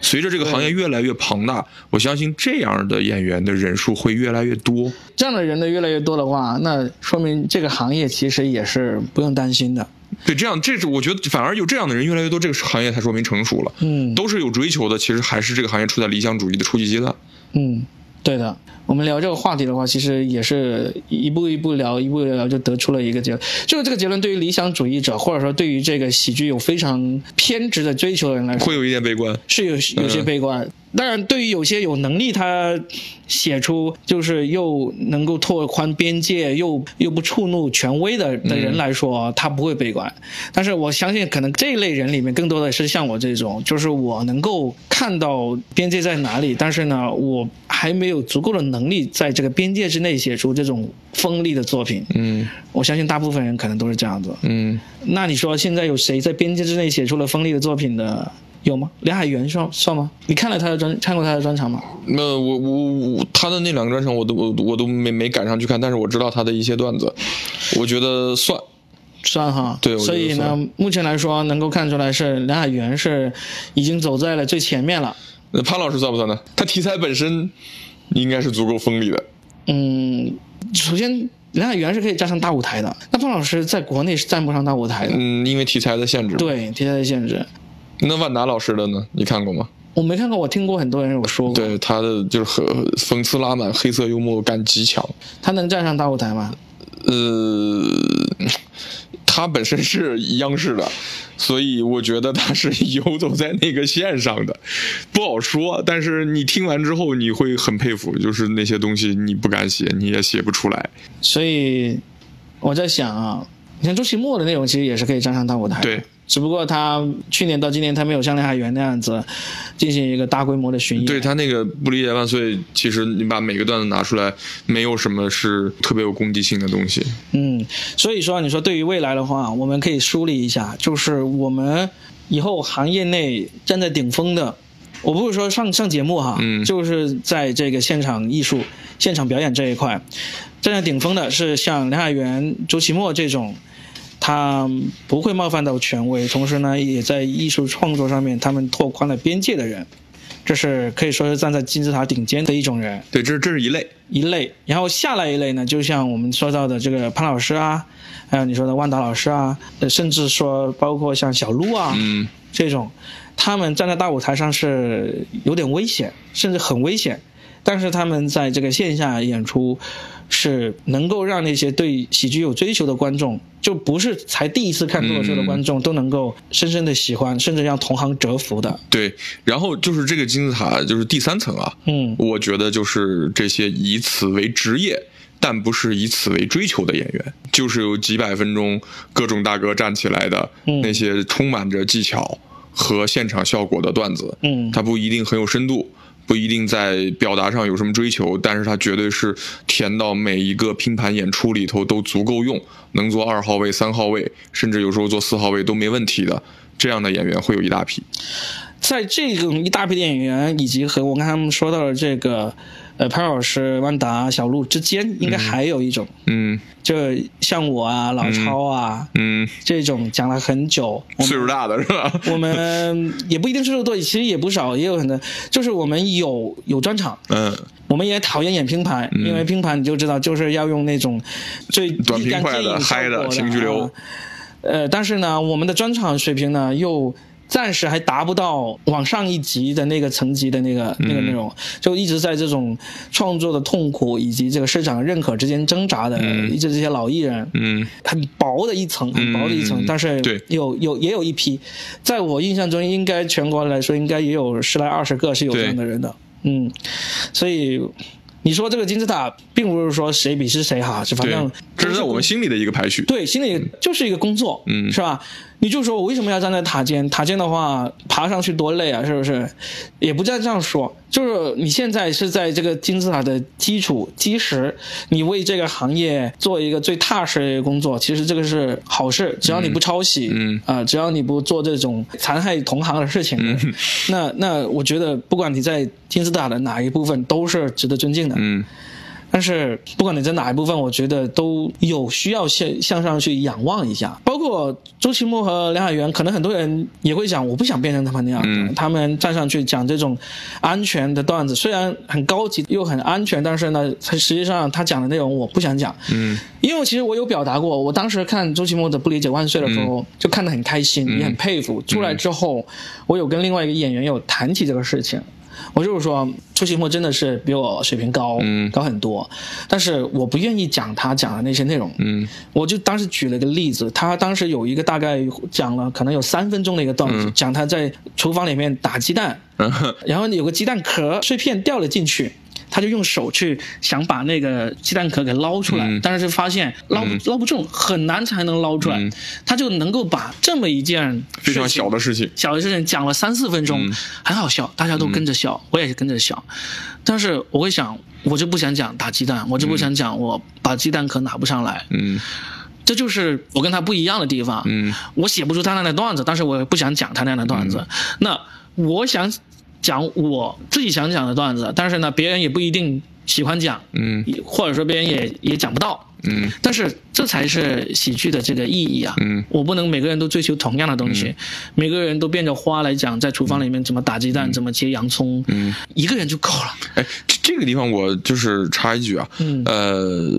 随着这个行业越来越庞大，我相信这样的演员的人数会越来越多。这样的人的越来越多的话，那说明这个行业其实也是不用担心的。对，这样这是我觉得反而有这样的人越来越多，这个行业才说明成熟了。嗯都是有追求的，其实还是这个行业处在理想主义的初级阶段。嗯，对的。我们聊这个话题的话，其实也是一步一步聊，一步一步聊，就得出了一个结论。就是这个结论，对于理想主义者，或者说对于这个喜剧有非常偏执的追求的人来说，会有一点悲观。是有有些悲观。当然，对于有些有能力，他写出就是又能够拓宽边界，又又不触怒权威的的人来说，他不会悲观。但是我相信，可能这一类人里面，更多的是像我这种，就是我能够看到边界在哪里，但是呢，我还没有足够的能力在这个边界之内写出这种锋利的作品。嗯我相信大部分人可能都是这样子。嗯，那你说现在有谁在边界之内写出了锋利的作品的？有吗？梁海源算算吗？你看了他的专看过他的专场吗？那我我我他的那两个专场我都我我都没没赶上去看，但是我知道他的一些段子，我觉得算。算哈，对所以呢，目前来说能够看出来是梁海源是已经走在了最前面了。那潘老师算不算呢？他题材本身应该是足够锋利的。嗯，首先梁海源是可以站上大舞台的，那潘老师在国内是站不上大舞台的，嗯，因为题材的限制。。对题材的限制。那万达老师的呢？你看过吗？我没看过，我听过很多人有说过，对，他的就是很讽刺拉满，黑色幽默感极强。他能站上大舞台吗？呃，他本身是央视的，所以我觉得他是游走在那个线上的，不好说。但是你听完之后，你会很佩服，就是那些东西你不敢写，你也写不出来。所以我在想啊，你像周奇墨的内容其实也是可以站上大舞台，对，只不过他去年到今年他没有像梁海源那样子进行一个大规模的巡演，对他那个不理解万岁，其实你把每个段子拿出来，没有什么是特别有攻击性的东西。嗯，所以说你说对于未来的话，我们可以梳理一下，就是我们以后行业内站在顶峰的，我不是说上上节目哈，嗯就是在这个现场艺术、现场表演这一块，站在顶峰的是像梁海源、周奇墨这种。他不会冒犯到权威，同时呢，也在艺术创作上面，他们拓宽了边界的人，这是可以说是站在金字塔顶尖的一种人。对，这是这是一类。一类，然后下来一类呢，就像我们说到的这个潘老师啊，还有你说的万达老师啊，呃甚至说包括像小鹿啊、嗯，这种，他们站在大舞台上是有点危险，甚至很危险，但是他们在这个线下演出是能够让那些对喜剧有追求的观众，就不是才第一次看脱口秀的观众，都能够深深的喜欢，甚至让同行折服的。对。然后就是这个金字塔，就是第三层啊。嗯我觉得就是这些以此为职业，但不是以此为追求的演员，就是有几百分钟各种大哥站起来的、嗯那些充满着技巧和现场效果的段子，嗯它不一定很有深度。不一定在表达上有什么追求，但是他绝对是填到每一个拼盘演出里头都足够用，能做二号位、三号位，甚至有时候做四号位都没问题的。这样的演员会有一大批。在这种一大批演员，以及和我刚才们说到的这个，呃，潘老师、万达、小鹿之间，应该还有一种，嗯。就像我啊、老超啊、嗯，这种讲了很久，我岁数大的是吧？我们 也不一定岁数多，其实也不少，也有很多，就是我们有有专场，嗯，我们也讨厌演拼盘，因为拼盘你就知道就是要用那种最短平快的嗨的果情绪流啊。呃，但是呢，我们的专场水平呢又。暂时还达不到往上一级的那个层级的那个那个内容，就一直在这种创作的痛苦以及这个市场认可之间挣扎的，一直这些老艺人，嗯。很薄的一层，很薄的一层，嗯。但是有有也有一批，在我印象中，应该全国来说，应该也有十来二十个是有这样的人的，嗯，所以你说这个金字塔，并不是说谁比是谁哈，就反正，这是在我们心里的一个排序。对心里就是一个工作，嗯。是吧？你就说我为什么要站在塔尖？塔尖的话，爬上去多累啊，是不是？也不再这样说，就是你现在是在这个金字塔的基础基石，你为这个行业做一个最踏实的工作，其实这个是好事。只要你不抄袭，嗯啊、只要你不做这种残害同行的事情，那那我觉得不管你在金字塔的哪一部分，都是值得尊敬的。嗯但是不管你在哪一部分，我觉得都有需要向向上去仰望一下。包括周奇墨和梁海源，可能很多人也会想，我不想变成他们那样他们站上去讲这种安全的段子，虽然很高级又很安全，但是呢，他实际上他讲的内容我不想讲。嗯因为其实我有表达过，我当时看周奇墨的《不理解万岁》的时候，嗯就看得很开心，也很佩服。出来之后，我有跟另外一个演员有谈起这个事情。我就是说，周奇墨真的是比我水平高，嗯。高很多，但是我不愿意讲他讲的那些内容。嗯。我就当时举了个例子，他当时有一个大概讲了可能有三分钟的一个段子，讲他在厨房里面打鸡蛋，嗯。然后有个鸡蛋壳碎片掉了进去，他就用手去想把那个鸡蛋壳给捞出来，嗯。但是发现捞不、捞不中，很难才能捞出来，嗯。他就能够把这么一件非常小的事情，小的事情讲了三四分钟，嗯。很好笑，大家都跟着笑，我也是跟着笑。但是我会想，我就不想讲打鸡蛋，我就不想讲我把鸡蛋壳拿不上来，嗯。这就是我跟他不一样的地方。嗯。我写不出他那样的段子，但是我也不想讲他那样的段子。嗯。那我想讲我自己想讲的段子，但是呢，别人也不一定喜欢讲，嗯或者说别人也也讲不到。嗯但是这才是喜剧的这个意义啊！嗯我不能每个人都追求同样的东西，每个人都变着花来讲，在厨房里面怎么打鸡蛋，怎么切洋葱，嗯，一个人就够了。哎，这这个地方我就是插一句啊，嗯呃，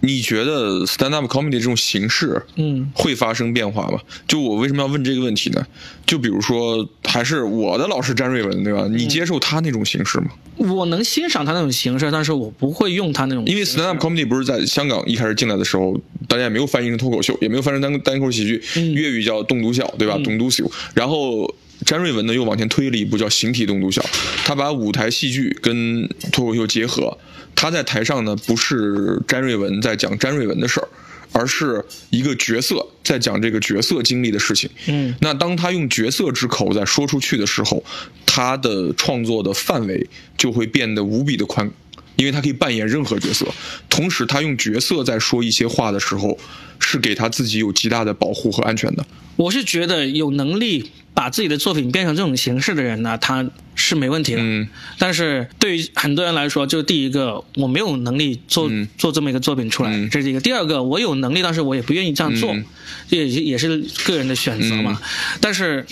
你觉得 stand up comedy 这种形式，嗯会发生变化吗？就我为什么要问这个问题呢？就比如说，还是我的老师詹瑞文，对吧？嗯你接受他那种形式吗？我能欣赏他那种形式，但是我不会用他那种，因为 stand up comedy 不是在香港一开始进来的时候，大家也没有翻译成脱口秀，也没有翻译成单单口喜剧，嗯粤语叫栋笃笑，对吧？栋笃笑。然后詹瑞文呢又往前推了一步，叫形体栋笃笑，他把舞台戏剧跟脱口秀结合。他在台上呢，不是詹瑞文在讲詹瑞文的事儿。而是一个角色在讲这个角色经历的事情。嗯那当他用角色之口在说出去的时候，他的创作的范围就会变得无比的宽，因为他可以扮演任何角色。同时，他用角色在说一些话的时候，是给他自己有极大的保护和安全的。我是觉得有能力把自己的作品变成这种形式的人呢，他是没问题的。嗯但是对于很多人来说，就第一个，我没有能力做、嗯做这么一个作品出来，嗯这是一个。第二个，我有能力，但是我也不愿意这样做，也是也是个人的选择嘛。但是。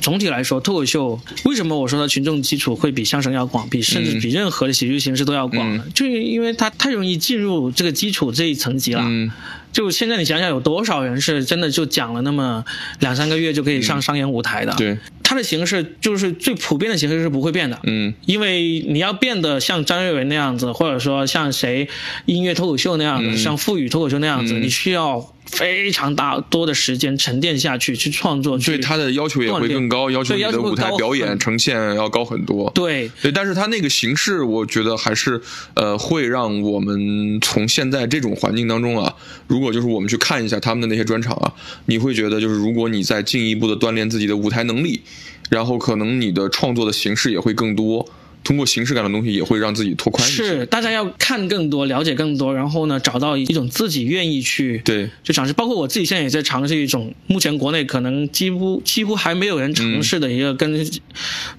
总体来说，脱口秀为什么我说它群众基础会比相声要广，比甚至嗯比任何的喜剧形式都要广呢？就是因为它太容易进入这个基础这一层级了。嗯就现在你想想，有多少人是真的就讲了那么两三个月就可以上商演舞台的？对，它的形式就是最普遍的形式是不会变的。嗯因为你要变得像张瑞文那样子，或者说像谁音乐脱口秀那样子，嗯像富语脱口秀那样子，嗯你需要非常大多的时间沉淀下去去创作，去对他的要求也会更高，要求你的舞台表演呈现要高很多。对。对，但是他那个形式，我觉得还是呃，会让我们从现在这种环境当中啊，如果就是我们去看一下他们的那些专场啊，你会觉得就是如果你在进一步的锻炼自己的舞台能力，然后可能你的创作的形式也会更多，通过形式感的东西也会让自己拓宽一些。是大家要看更多，了解更多，然后呢，找到一种自己愿意去对去尝试。包括我自己现在也在尝试一种目前国内可能几乎几乎还没有人尝试的一个跟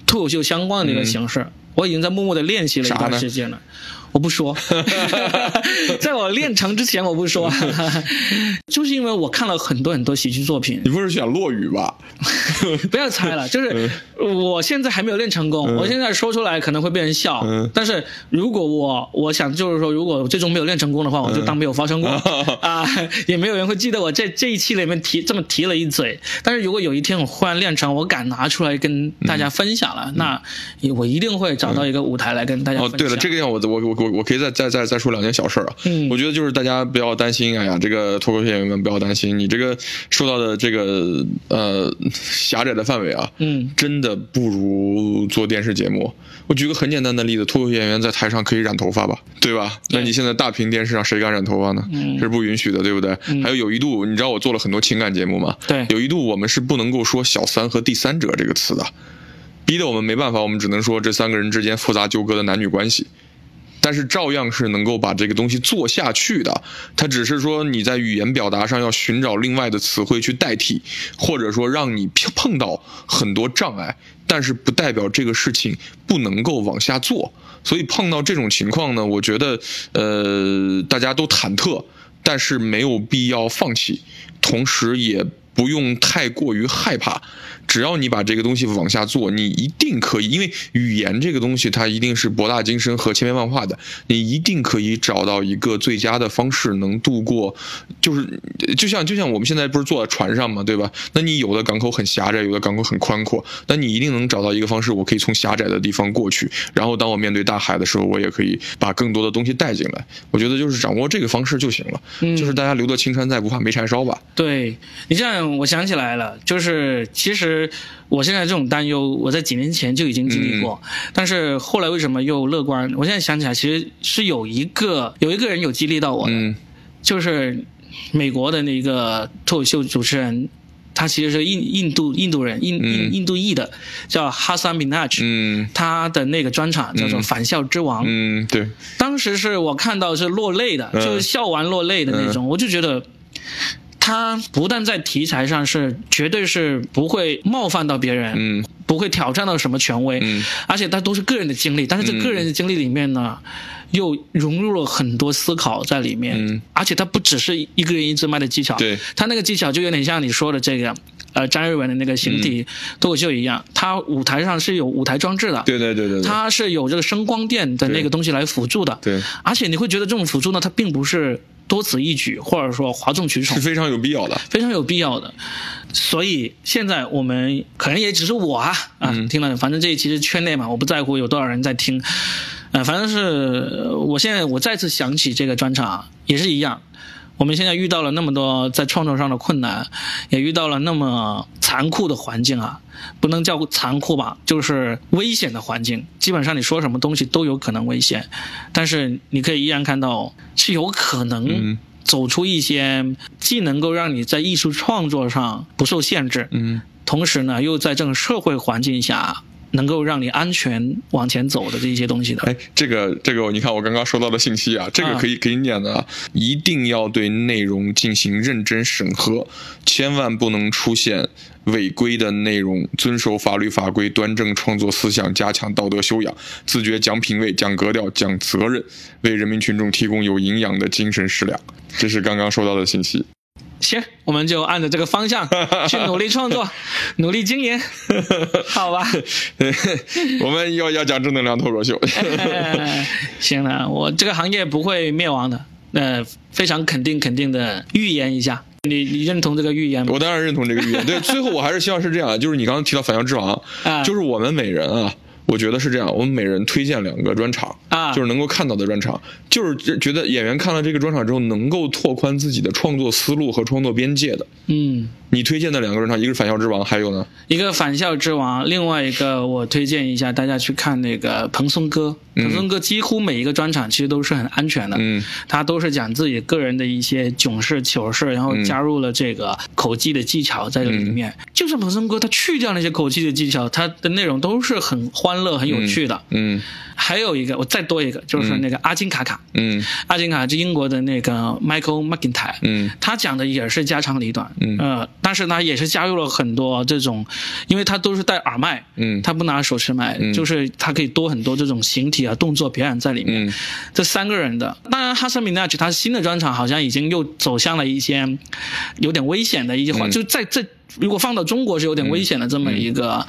脱口秀相关的一个形式。我已经在默默的练习了一段时间了。我不说，在我练成之前我不说，就是因为我看了很多很多喜剧作品，你不是选落雨吧？不要猜了，就是我现在还没有练成功，我现在说出来可能会被人笑，嗯。但是如果我我想就是说，如果我最终没有练成功的话，我就当没有发生过。啊、也没有人会记得我这这一期里面提这么提了一嘴。但是如果有一天我忽然练成，我敢拿出来跟大家分享了，那我一定会找到一个舞台来跟大家分享。，哦对了，这个要我我我我我我可以再再再再说两件小事儿啊。嗯我觉得就是大家不要担心，哎呀，这个脱口秀演员们不要担心，你这个受到的这个呃狭窄的范围啊，嗯真的不如做电视节目。我举个很简单的例子，脱口秀演员在台上可以染头发吧，对吧？那你现在大屏电视上谁敢染头发呢？嗯这是不允许的，对不对？还有有一度，你知道我做了很多情感节目吗？对有一度我们是不能够说“小三”和“第三者”这个词的，逼得我们没办法，我们只能说这三个人之间复杂纠葛的男女关系。但是照样是能够把这个东西做下去的。它只是说你在语言表达上要寻找另外的词汇去代替，或者说让你碰碰到很多障碍，但是不代表这个事情不能够往下做。所以碰到这种情况呢，我觉得呃大家都忐忑，但是没有必要放弃，同时也不用太过于害怕。只要你把这个东西往下做，你一定可以，因为语言这个东西它一定是博大精深和千变万化的，你一定可以找到一个最佳的方式，能度过，就是就像就像我们现在不是坐在船上嘛，对吧？那你有的港口很狭窄，有的港口很宽阔，那你一定能找到一个方式，我可以从狭窄的地方过去，然后当我面对大海的时候，我也可以把更多的东西带进来。我觉得就是掌握这个方式就行了，就是大家留得青山在，不怕没柴烧吧。对你这样，我想起来了，就是其实我现在这种担忧，我在几年前就已经经历过，但是后来为什么又乐观？我现在想起来，其实是有一个有一个人有激励到我的，嗯就是美国的那个脱口秀主持人。他其实是印印度印度人，印印印度裔的，叫哈桑米纳吉。嗯他的那个专场叫做《返校之王》，嗯，对，当时是我看到是落泪的，嗯就是笑完落泪的那种，我就觉得。他不但在题材上是绝对是不会冒犯到别人，嗯。不会挑战到什么权威，嗯。而且他都是个人的经历，但是这个人的经历里面呢，又融入了很多思考在里面，嗯。而且他不只是一个人一支麦的技巧，对。他那个技巧就有点像你说的这个，呃，张瑞文的那个形体脱口秀一样，它舞台上是有舞台装置的，对对对对对，它是有这个声光电的那个东西来辅助的，对。而且你会觉得这种辅助呢，它并不是多此一举，或者说哗众取宠。是，非常有必要的。非常有必要的。所以现在我们可能也只是我啊啊，嗯。听了，反正这一期是圈内嘛，我不在乎有多少人在听，呃，反正是呃我现在我再次想起这个专场也是一样。我们现在遇到了那么多在创作上的困难，也遇到了那么残酷的环境啊，不能叫残酷吧，就是危险的环境。基本上你说什么东西都有可能危险，但是你可以依然看到是有可能嗯走出一些既能够让你在艺术创作上不受限制，嗯同时呢又在这种社会环境下能够让你安全往前走的这一些东西的。哎，这个这个，你看我刚刚收到的信息啊，这个啊可以可以念的啊，一定要对内容进行认真审核，千万不能出现违规的内容，遵守法律法规，端正创作思想，加强道德修养，自觉讲品位、讲格调、讲责任，为人民群众提供有营养的精神食粮。这是刚刚收到的信息。行，我们就按照这个方向 去努力创作，努力经营，好吧？我们要要讲正能量脱口秀。哎行了，我这个行业不会灭亡的，呃，非常肯定肯定的预言一下，你你认同这个预言吗？我当然认同这个预言。对，最后我还是希望是这样，就是你刚刚提到《反向之王》啊就是我们每人啊，我觉得是这样，我们每人推荐两个专场啊就是能够看到的专场，就是觉得演员看了这个专场之后，能够拓宽自己的创作思路和创作边界的。嗯，你推荐的两个专场，一个是《返校之王》，还有呢？一个返校之王，另外一个我推荐一下大家去看那个蓬松哥。蓬松哥几乎每一个专场其实都是很安全的，嗯。他都是讲自己个人的一些囧事糗事，然后加入了这个口技的技巧在这里面。就是蓬松哥他去掉那些口技的技巧，他的内容都是很欢乐、很有趣的。嗯。还有一个，我再多一个，就是那个阿金卡卡。嗯。阿金卡是英国的那个 Michael McIntyre，嗯。他讲的也是家长里短，嗯。呃，但是呢也是加入了很多这种，因为他都是戴耳麦，嗯。他不拿手持麦，嗯。就是他可以多很多这种形体啊动作表演在里面。嗯这三个人的，当然哈森米纳奇他新的专场好像已经又走向了一些有点危险的一些话，嗯就在这。如果放到中国是有点危险的这么一个、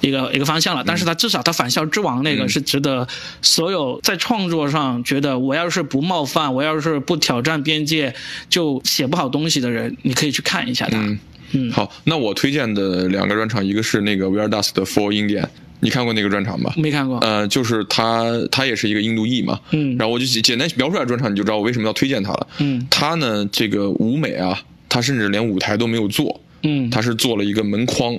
一个一个方向了，但是他至少他返校之王那个是值得所有在创作上觉得我要是不冒犯，我要是不挑战边界就写不好东西的人，你可以去看一下他。嗯。嗯好，那我推荐的两个专场，一个是那个 We Are Dust 的 For Indian。你看过那个专场吧？没看过。呃，就是他，他也是一个印度裔嘛，嗯然后我就简简单描述一下专场，你就知道我为什么要推荐他了。嗯他呢，这个舞美啊，他甚至连舞台都没有做，嗯他是做了一个门框，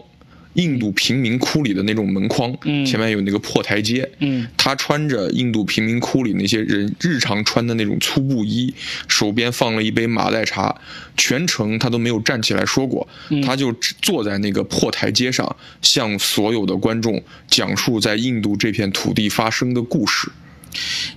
印度贫民窟里的那种门框，嗯。前面有那个破台阶，嗯。他穿着印度贫民窟里那些人日常穿的那种粗布衣，手边放了一杯马黛茶，全程他都没有站起来说过，嗯。他就坐在那个破台阶上，向所有的观众讲述在印度这片土地发生的故事。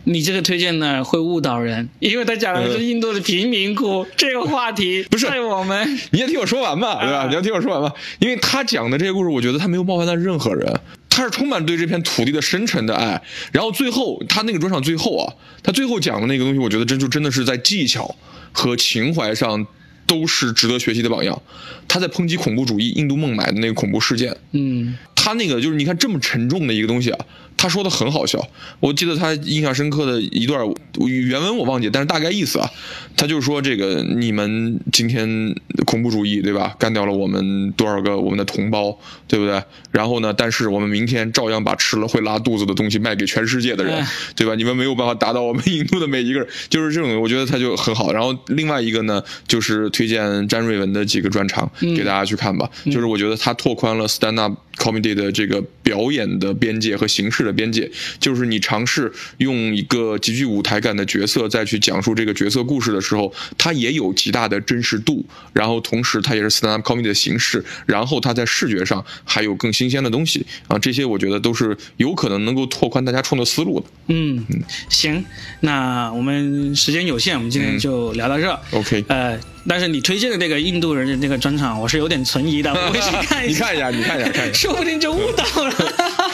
你这个推荐呢会误导人，因为他讲的是印度的贫民窟、这个话题，不是我们 你也听我说完吧，对吧？啊你要听我说完吧，因为他讲的这些故事，我觉得他没有冒犯到任何人，他是充满对这片土地的深沉的爱。然后最后他那个专场最后啊，他最后讲的那个东西，我觉得真就真的是在技巧和情怀上都是值得学习的榜样。他在抨击恐怖主义、印度孟买的那个恐怖事件，嗯他那个就是你看这么沉重的一个东西啊，他说的很好笑。我记得他印象深刻的一段原文我忘记，但是大概意思啊，他就说这个你们今天恐怖主义对吧，干掉了我们多少个我们的同胞，对不对？然后呢，但是我们明天照样把吃了会拉肚子的东西卖给全世界的人哎，对吧？你们没有办法打倒我们印度的每一个人，就是这种，我觉得他就很好。然后另外一个呢，就是推荐詹瑞文的几个专场给大家去看吧，就是我觉得他拓宽了 stand up comedy 的这个表演的边界和形式的边界，就是你尝试用一个极具舞台感的角色再去讲述这个角色故事的时候，它也有极大的真实度，然后同时它也是 stand up comedy 的形式，然后它在视觉上还有更新鲜的东西啊，这些我觉得都是有可能能够拓宽大家创作思路的。嗯，行，那我们时间有限，我们今天就聊到这。OK 呃，但是你推荐的那个印度人的那个专场，我是有点存疑的，我会去看一下。你看一下，你看一下，看一下。说不定就误导了。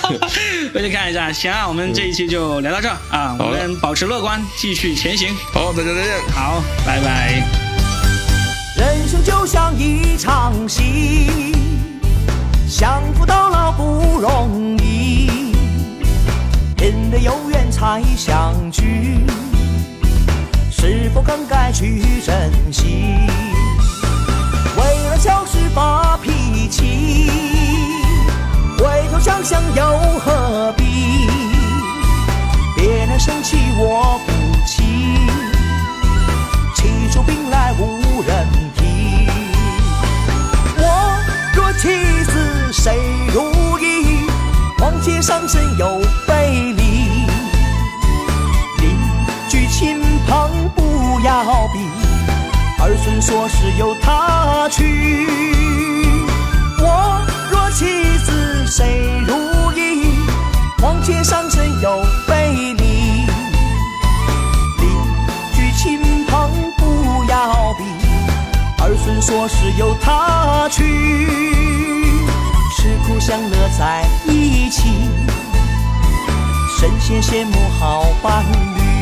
回去看一下。行啊，我们这一期就聊到这儿啊，我们保持乐观，继续前行。好，大家再见。好，拜拜。人生就像一场戏，相扶到老不容易，人的有缘才相聚，是否更该去珍惜？为了小事发脾气，回头想想又何必？别人生气我不气。气出病来无人替。我若妻子谁如意？况且上身有背离。要比，儿孙说是由他去。我若妻子谁如意？况且上身有背离。邻居亲朋不要比，儿孙说是由他去，吃苦享乐在一起，神仙羡慕好伴侣。